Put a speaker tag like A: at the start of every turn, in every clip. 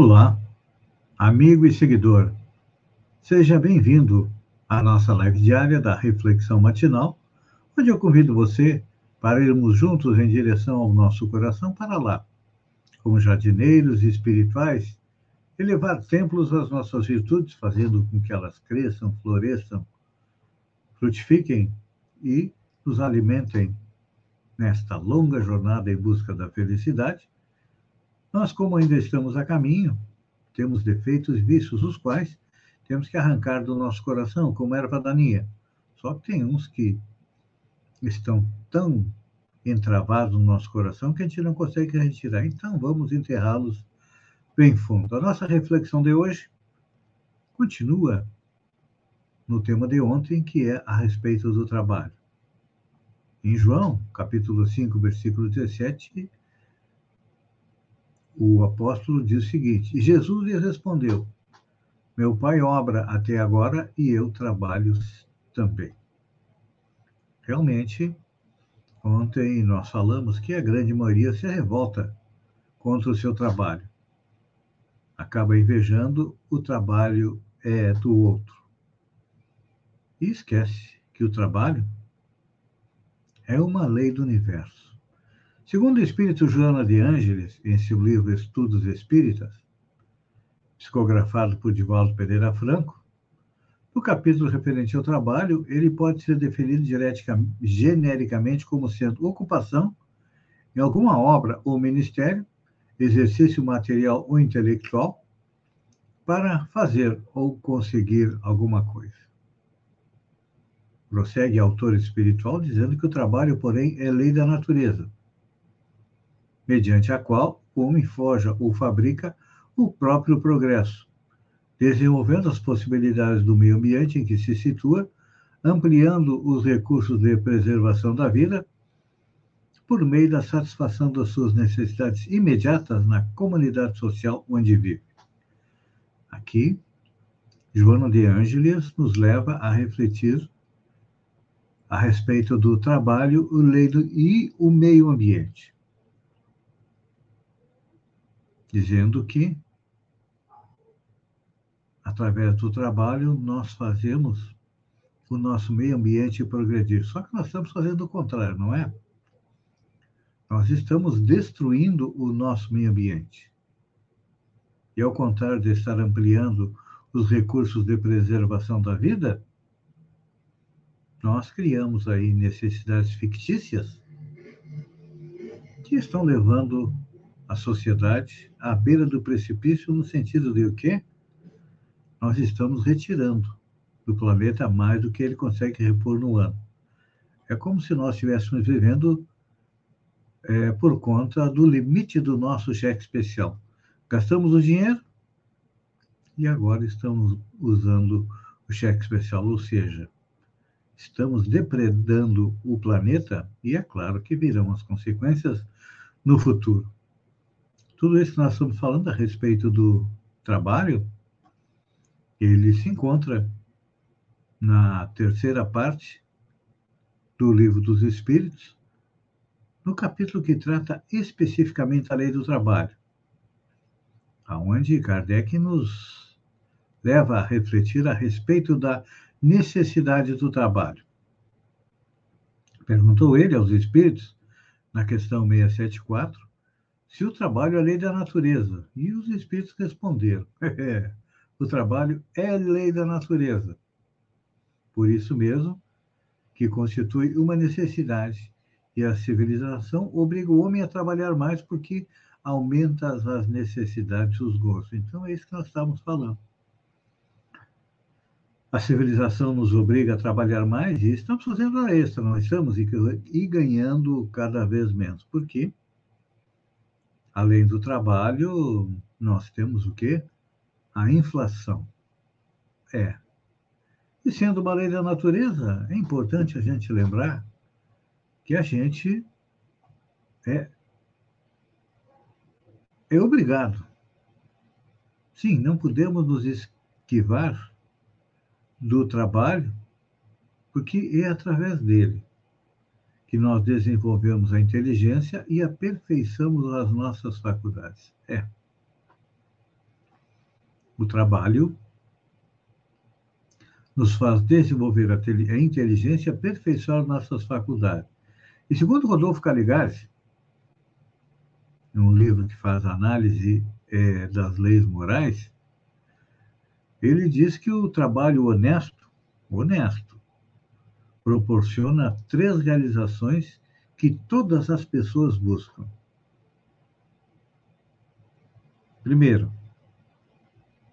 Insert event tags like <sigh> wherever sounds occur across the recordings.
A: Olá, amigo e seguidor. Seja bem-vindo à nossa live diária da Reflexão Matinal, onde eu convido você para irmos juntos em direção ao nosso coração para lá, como jardineiros espirituais, elevar templos às nossas virtudes, fazendo com que elas cresçam, floresçam, frutifiquem e nos alimentem nesta longa jornada em busca da felicidade nós, como ainda estamos a caminho, temos defeitos e vícios, os quais temos que arrancar do nosso coração, como erva daninha. Só que tem uns que estão tão entravados no nosso coração que a gente não consegue retirar. Então, vamos enterrá-los bem fundo. A nossa reflexão de hoje continua no tema de ontem, que é a respeito do trabalho. Em João, capítulo 5, versículo 17, o apóstolo diz o seguinte: Jesus lhe respondeu: Meu pai obra até agora e eu trabalho também. Realmente, ontem nós falamos que a grande maioria se revolta contra o seu trabalho. Acaba invejando o trabalho é, do outro. E esquece que o trabalho é uma lei do universo. Segundo o espírito Joana de Ângeles, em seu livro Estudos Espíritas, psicografado por Divaldo Pereira Franco, no capítulo referente ao trabalho, ele pode ser definido genericamente como sendo ocupação em alguma obra ou ministério, exercício material ou intelectual, para fazer ou conseguir alguma coisa. Prossegue autor espiritual dizendo que o trabalho, porém, é lei da natureza mediante a qual o homem forja ou fabrica o próprio progresso, desenvolvendo as possibilidades do meio ambiente em que se situa, ampliando os recursos de preservação da vida por meio da satisfação das suas necessidades imediatas na comunidade social onde vive. Aqui, Joana de Ângeles nos leva a refletir a respeito do trabalho, o lei do, e o meio ambiente dizendo que, através do trabalho, nós fazemos o nosso meio ambiente progredir. Só que nós estamos fazendo o contrário, não é? Nós estamos destruindo o nosso meio ambiente. E ao contrário de estar ampliando os recursos de preservação da vida, nós criamos aí necessidades fictícias que estão levando a sociedade à beira do precipício no sentido de o quê? Nós estamos retirando do planeta mais do que ele consegue repor no ano. É como se nós estivéssemos vivendo é, por conta do limite do nosso cheque especial. Gastamos o dinheiro e agora estamos usando o cheque especial, ou seja, estamos depredando o planeta e é claro que virão as consequências no futuro. Tudo isso que nós estamos falando a respeito do trabalho, ele se encontra na terceira parte do Livro dos Espíritos, no capítulo que trata especificamente a lei do trabalho, aonde Kardec nos leva a refletir a respeito da necessidade do trabalho. Perguntou ele aos espíritos, na questão 674, se o trabalho é lei da natureza. E os espíritos responderam: <laughs> é, o trabalho é lei da natureza. Por isso mesmo que constitui uma necessidade e a civilização obriga o homem a trabalhar mais porque aumenta as necessidades e os gostos. Então é isso que nós estamos falando. A civilização nos obriga a trabalhar mais e estamos fazendo a extra, nós estamos e ganhando cada vez menos. Por quê? Além do trabalho, nós temos o quê? A inflação. É. E sendo uma lei da natureza, é importante a gente lembrar que a gente é, é obrigado. Sim, não podemos nos esquivar do trabalho, porque é através dele que nós desenvolvemos a inteligência e aperfeiçoamos as nossas faculdades. É. O trabalho nos faz desenvolver a inteligência e aperfeiçoar nossas faculdades. E segundo Rodolfo Caligari, um livro que faz análise é, das leis morais, ele diz que o trabalho honesto, honesto, proporciona três realizações que todas as pessoas buscam. Primeiro,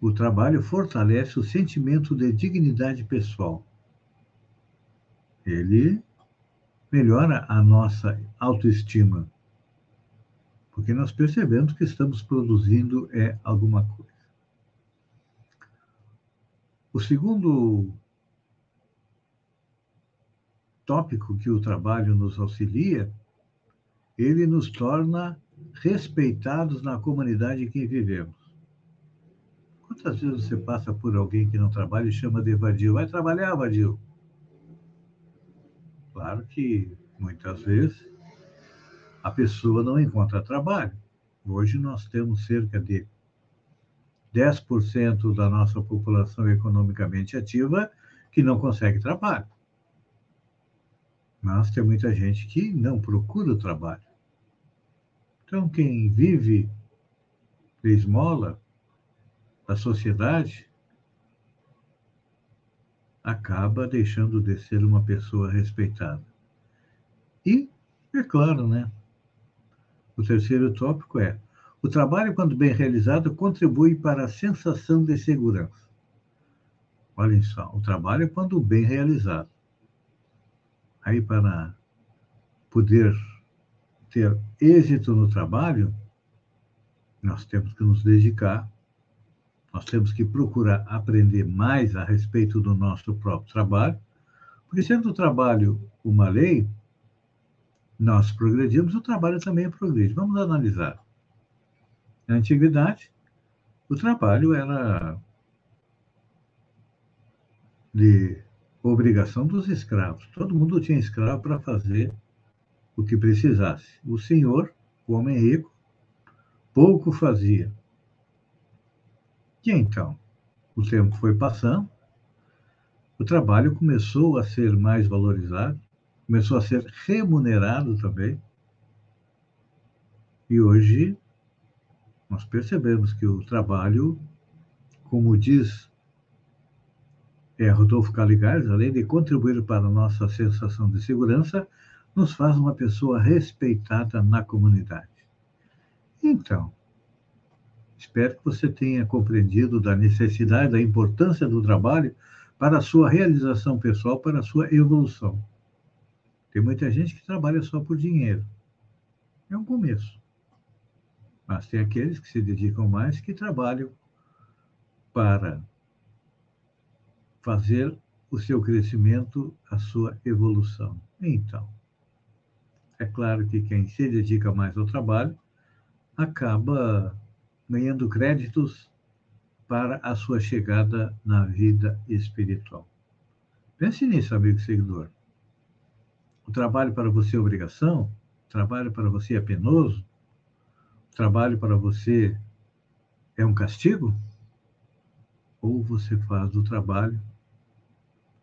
A: o trabalho fortalece o sentimento de dignidade pessoal. Ele melhora a nossa autoestima, porque nós percebemos que estamos produzindo é alguma coisa. O segundo tópico que o trabalho nos auxilia, ele nos torna respeitados na comunidade em que vivemos. Quantas vezes você passa por alguém que não trabalha e chama de vadio? Vai trabalhar, vadio? Claro que muitas vezes a pessoa não encontra trabalho. Hoje nós temos cerca de 10% da nossa população economicamente ativa que não consegue trabalho. Mas tem muita gente que não procura o trabalho. Então, quem vive de esmola da sociedade acaba deixando de ser uma pessoa respeitada. E, é claro, né? O terceiro tópico é: o trabalho, quando bem realizado, contribui para a sensação de segurança. Olhem só, o trabalho, quando bem realizado, aí para poder ter êxito no trabalho, nós temos que nos dedicar, nós temos que procurar aprender mais a respeito do nosso próprio trabalho, porque sendo o trabalho uma lei, nós progredimos, o trabalho também progride. Vamos analisar. Na antiguidade, o trabalho era de obrigação dos escravos. Todo mundo tinha escravo para fazer o que precisasse. O senhor, o homem rico, pouco fazia. E então, o tempo foi passando, o trabalho começou a ser mais valorizado, começou a ser remunerado também. E hoje nós percebemos que o trabalho, como diz é, Rodolfo Caligares, além de contribuir para a nossa sensação de segurança, nos faz uma pessoa respeitada na comunidade. Então, espero que você tenha compreendido da necessidade, da importância do trabalho para a sua realização pessoal, para a sua evolução. Tem muita gente que trabalha só por dinheiro. É um começo. Mas tem aqueles que se dedicam mais que trabalham para fazer o seu crescimento, a sua evolução. Então, é claro que quem se dedica mais ao trabalho acaba ganhando créditos para a sua chegada na vida espiritual. Pense nisso, amigo seguidor. O trabalho para você é obrigação? O trabalho para você é penoso? O trabalho para você é um castigo? Ou você faz do trabalho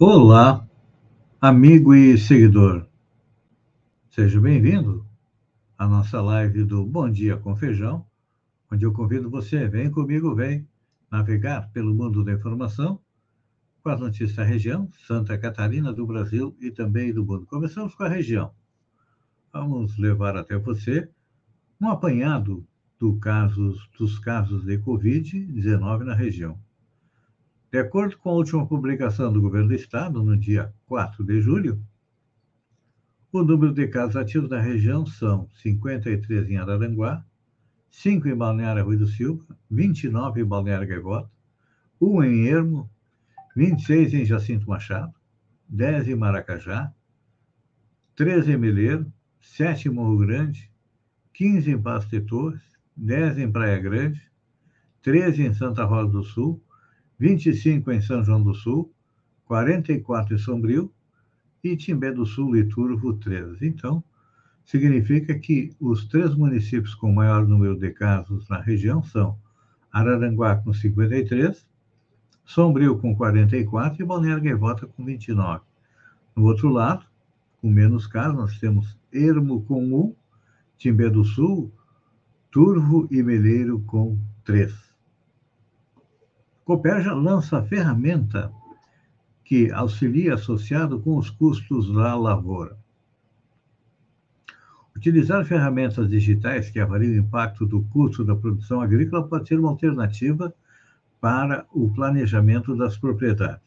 A: Olá, amigo e seguidor. Seja bem-vindo à nossa live do Bom Dia com Feijão, onde eu convido você, vem comigo, vem navegar pelo mundo da informação com as notícias da região, Santa Catarina, do Brasil e também do mundo. Começamos com a região. Vamos levar até você um apanhado do casos, dos casos de Covid-19 na região. De acordo com a última publicação do governo do estado, no dia 4 de julho, o número de casos ativos na região são 53 em Araranguá, 5 em Balneário Rui do Silva, 29 em Balneário Gaivota, 1 em Ermo, 26 em Jacinto Machado, 10 em Maracajá, 13 em Meleiro, 7 em Morro Grande, 15 em Pasto de Torres, 10 em Praia Grande, 13 em Santa Rosa do Sul, 25 em São João do Sul, 44 em Sombrio e Timbé do Sul e Turvo 13. Então, significa que os três municípios com maior número de casos na região são Araranguá com 53, Sombrio com 44 e Balneário Gaivota com 29. No outro lado, com menos casos, nós temos Ermo com 1, Timbé do Sul, Turvo e Meleiro com 3. Copérgia lança ferramenta que auxilia associado com os custos da lavoura. Utilizar ferramentas digitais que avaliam o impacto do custo da produção agrícola pode ser uma alternativa para o planejamento das propriedades.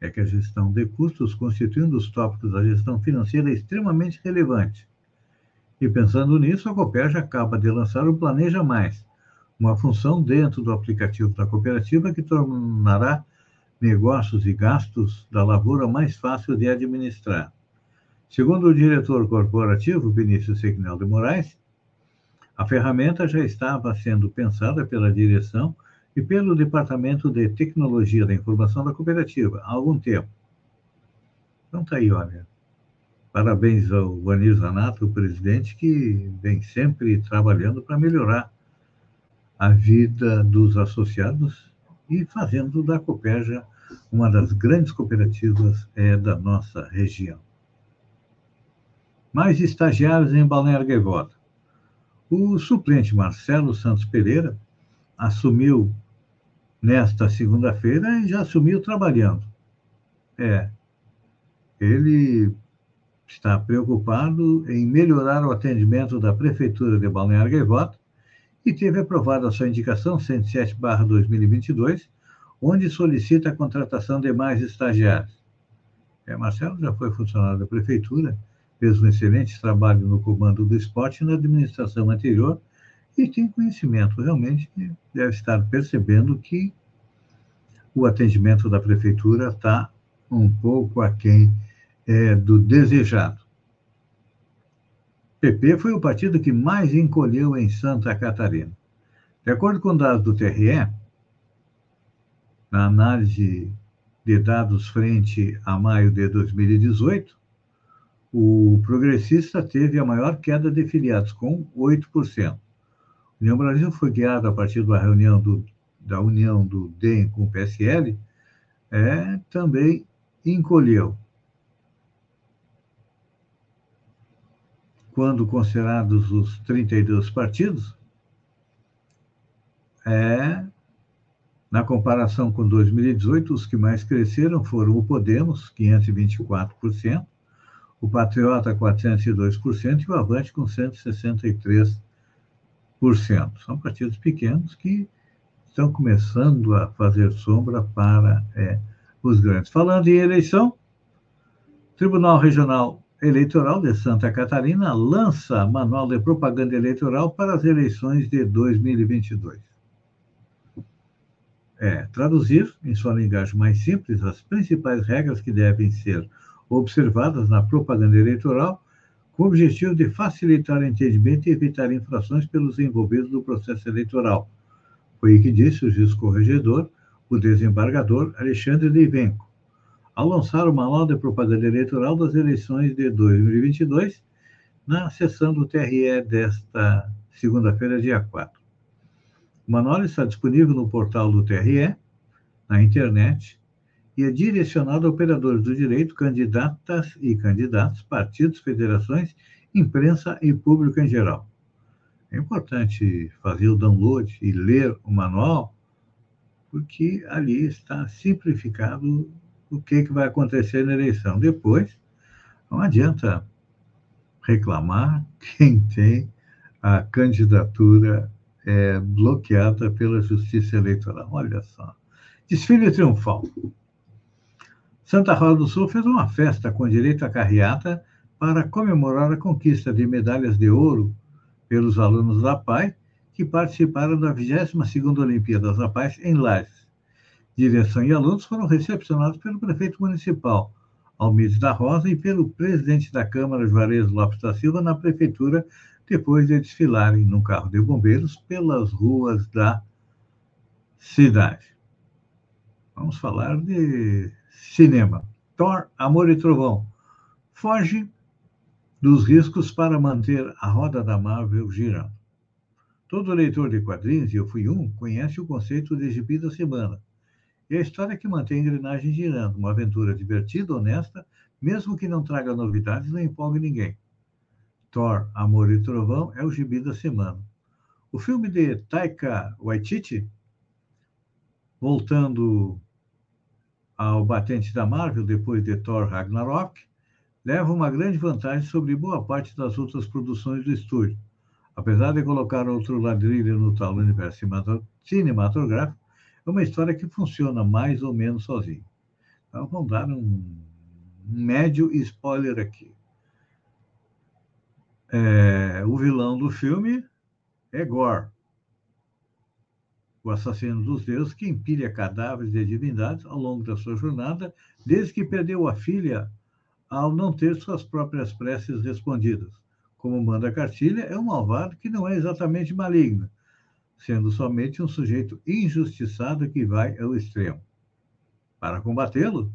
A: É que a gestão de custos, constituindo os tópicos da gestão financeira, é extremamente relevante. E pensando nisso, a Copérgia acaba de lançar o Planeja Mais, uma função dentro do aplicativo da cooperativa que tornará negócios e gastos da lavoura mais fácil de administrar. Segundo o diretor corporativo, Vinícius Sequinel de Moraes, a ferramenta já estava sendo pensada pela direção e pelo Departamento de Tecnologia da Informação da cooperativa há algum tempo. Então tá aí, olha. Parabéns ao Vanir Zanato, o presidente, que vem sempre trabalhando para melhorar a vida dos associados e fazendo da Copérgia uma das grandes cooperativas é, da nossa região. Mais estagiários em Balneário Gaivota. O suplente Marcelo Santos Pereira assumiu nesta segunda-feira e já assumiu trabalhando. É, ele está preocupado em melhorar o atendimento da Prefeitura de Balneário Gaivota e teve aprovada a sua indicação 107/2022, onde solicita a contratação de mais estagiários. É, Marcelo já foi funcionário da prefeitura, fez um excelente trabalho no comando do esporte na administração anterior e tem conhecimento. Realmente deve estar percebendo que o atendimento da prefeitura está um pouco aquém é, do desejado. PP foi o partido que mais encolheu em Santa Catarina. De acordo com dados do TRE, na análise de dados frente a maio de 2018, o progressista teve a maior queda de filiados, com 8%. O União Brasil foi criado a partir da reunião do, da união do DEM com o PSL, é, também encolheu. Quando considerados os 32 partidos, é, na comparação com 2018, os que mais cresceram foram o Podemos, 524%, o Patriota, 402%, e o Avante, com 163%. São partidos pequenos que estão começando a fazer sombra para é, os grandes. Falando em eleição, Tribunal Regional Eleitoral de Santa Catarina lança manual de propaganda eleitoral para as eleições de 2022. É, traduzir, em sua linguagem mais simples, as principais regras que devem ser observadas na propaganda eleitoral, com o objetivo de facilitar o entendimento e evitar infrações pelos envolvidos no processo eleitoral. Foi o que disse o juiz corregedor, o desembargador Alexandre de Ivenco ao lançar o Manual de Propaganda Eleitoral das eleições de 2022, na sessão do TRE desta segunda-feira, dia 4. O manual está disponível no portal do TRE, na internet, e é direcionado a operadores do direito, candidatas e candidatos, partidos, federações, imprensa e público em geral. É importante fazer o download e ler o manual, porque ali está simplificado o que, que vai acontecer na eleição. Depois, não adianta reclamar quem tem a candidatura é, bloqueada pela Justiça Eleitoral. Olha só. Desfile triunfal. Santa Rosa do Sul fez uma festa com direito à carreata para comemorar a conquista de medalhas de ouro pelos alunos da PAI que participaram da 22ª Olimpíadas da Paz em Lages. Direção e alunos foram recepcionados pelo prefeito municipal, Almides da Rosa, e pelo presidente da Câmara, Juarez Lopes da Silva, na prefeitura, depois de desfilarem num carro de bombeiros pelas ruas da cidade. Vamos falar de cinema. Thor, Amor e Trovão. Foge dos riscos para manter a roda da Marvel girando. Todo leitor de quadrinhos, e eu fui um, conhece o conceito de gibi da semana. É a história que mantém a engrenagem girando, uma aventura divertida, honesta, mesmo que não traga novidades nem empolgue ninguém. Thor, Amor e Trovão é o gibi da semana. O filme de Taika Waititi, voltando ao batente da Marvel depois de Thor Ragnarok, leva uma grande vantagem sobre boa parte das outras produções do estúdio. Apesar de colocar outro ladrilho no tal universo cinematográfico, é uma história que funciona mais ou menos sozinha. Então, vamos dar um médio spoiler aqui. É, o vilão do filme é Gore, o assassino dos deuses que empilha cadáveres de divindades ao longo da sua jornada, desde que perdeu a filha ao não ter suas próprias preces respondidas. Como manda a cartilha, é um malvado que não é exatamente maligno, sendo somente um sujeito injustiçado que vai ao extremo. Para combatê-lo,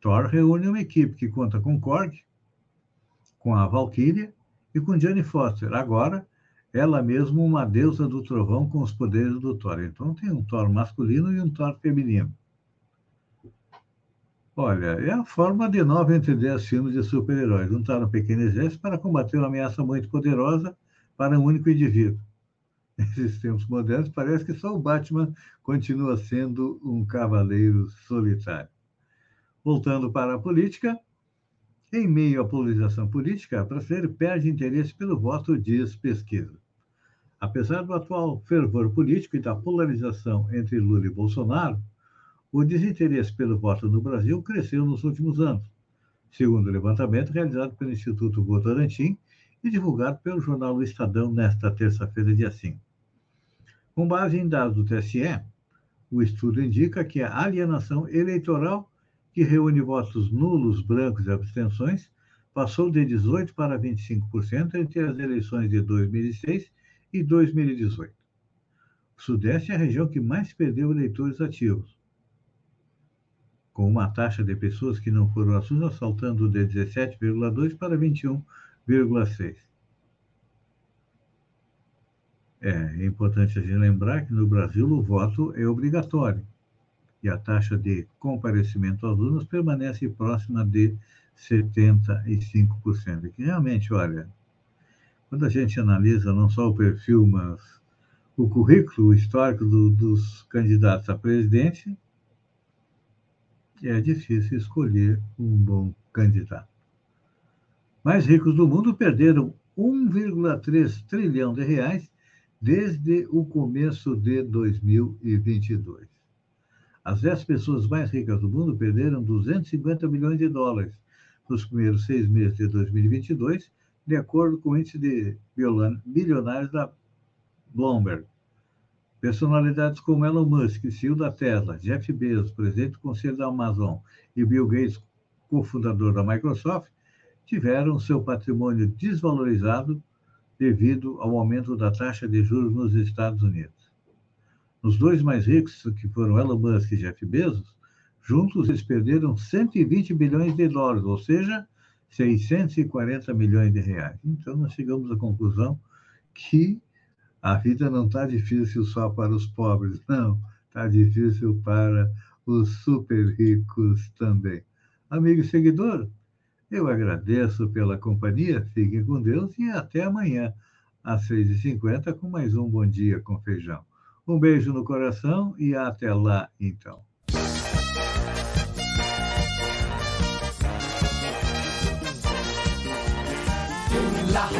A: Thor reúne uma equipe que conta com Korg, com a Valkyria e com Jane Foster, agora ela mesma uma deusa do trovão com os poderes do Thor. Então tem um Thor masculino e um Thor feminino. Olha, é a forma de nove entre dez filmes de super-heróis. Juntar um pequeno exército para combater uma ameaça muito poderosa para um único indivíduo. Nesses tempos modernos, parece que só o Batman continua sendo um cavaleiro solitário. Voltando para a política, em meio à polarização política, a brasileiro perde interesse pelo voto, diz pesquisa. Apesar do atual fervor político e da polarização entre Lula e Bolsonaro, o desinteresse pelo voto no Brasil cresceu nos últimos anos, segundo o levantamento realizado pelo Instituto Votorantim e divulgado pelo jornal o Estadão nesta terça-feira, dia 5. Com base em dados do TSE, o estudo indica que a alienação eleitoral que reúne votos nulos, brancos e abstenções, passou de 18% para 25% entre as eleições de 2006 e 2018. O Sudeste é a região que mais perdeu eleitores ativos, com uma taxa de pessoas que não foram às urnas saltando de 17,2% para 21,6%. É, é importante a gente lembrar que no Brasil o voto é obrigatório e a taxa de comparecimento às urnas permanece próxima de 75%. E que realmente, olha, quando a gente analisa não só o perfil, mas o currículo histórico do, dos candidatos a presidente, é difícil escolher um bom candidato. Mais ricos do mundo perderam 1,3 trilhão de reais desde o começo de 2022. As 10 pessoas mais ricas do mundo perderam 250 milhões de dólares nos primeiros seis meses de 2022, de acordo com o índice de bilionários da Bloomberg. Personalidades como Elon Musk, CEO da Tesla, Jeff Bezos, presidente do Conselho da Amazon, e Bill Gates, cofundador da Microsoft, tiveram seu patrimônio desvalorizado devido ao aumento da taxa de juros nos Estados Unidos. Os dois mais ricos, que foram Elon Musk e Jeff Bezos, juntos eles perderam 120 bilhões de dólares, ou seja, 640 milhões de reais. Então, nós chegamos à conclusão que a vida não está difícil só para os pobres, não, está difícil para os super ricos também. Amigo e seguidor, eu agradeço pela companhia, fiquem com Deus e até amanhã, às 6h50, com mais um Bom Dia com Feijão. Um beijo no coração e até lá, então.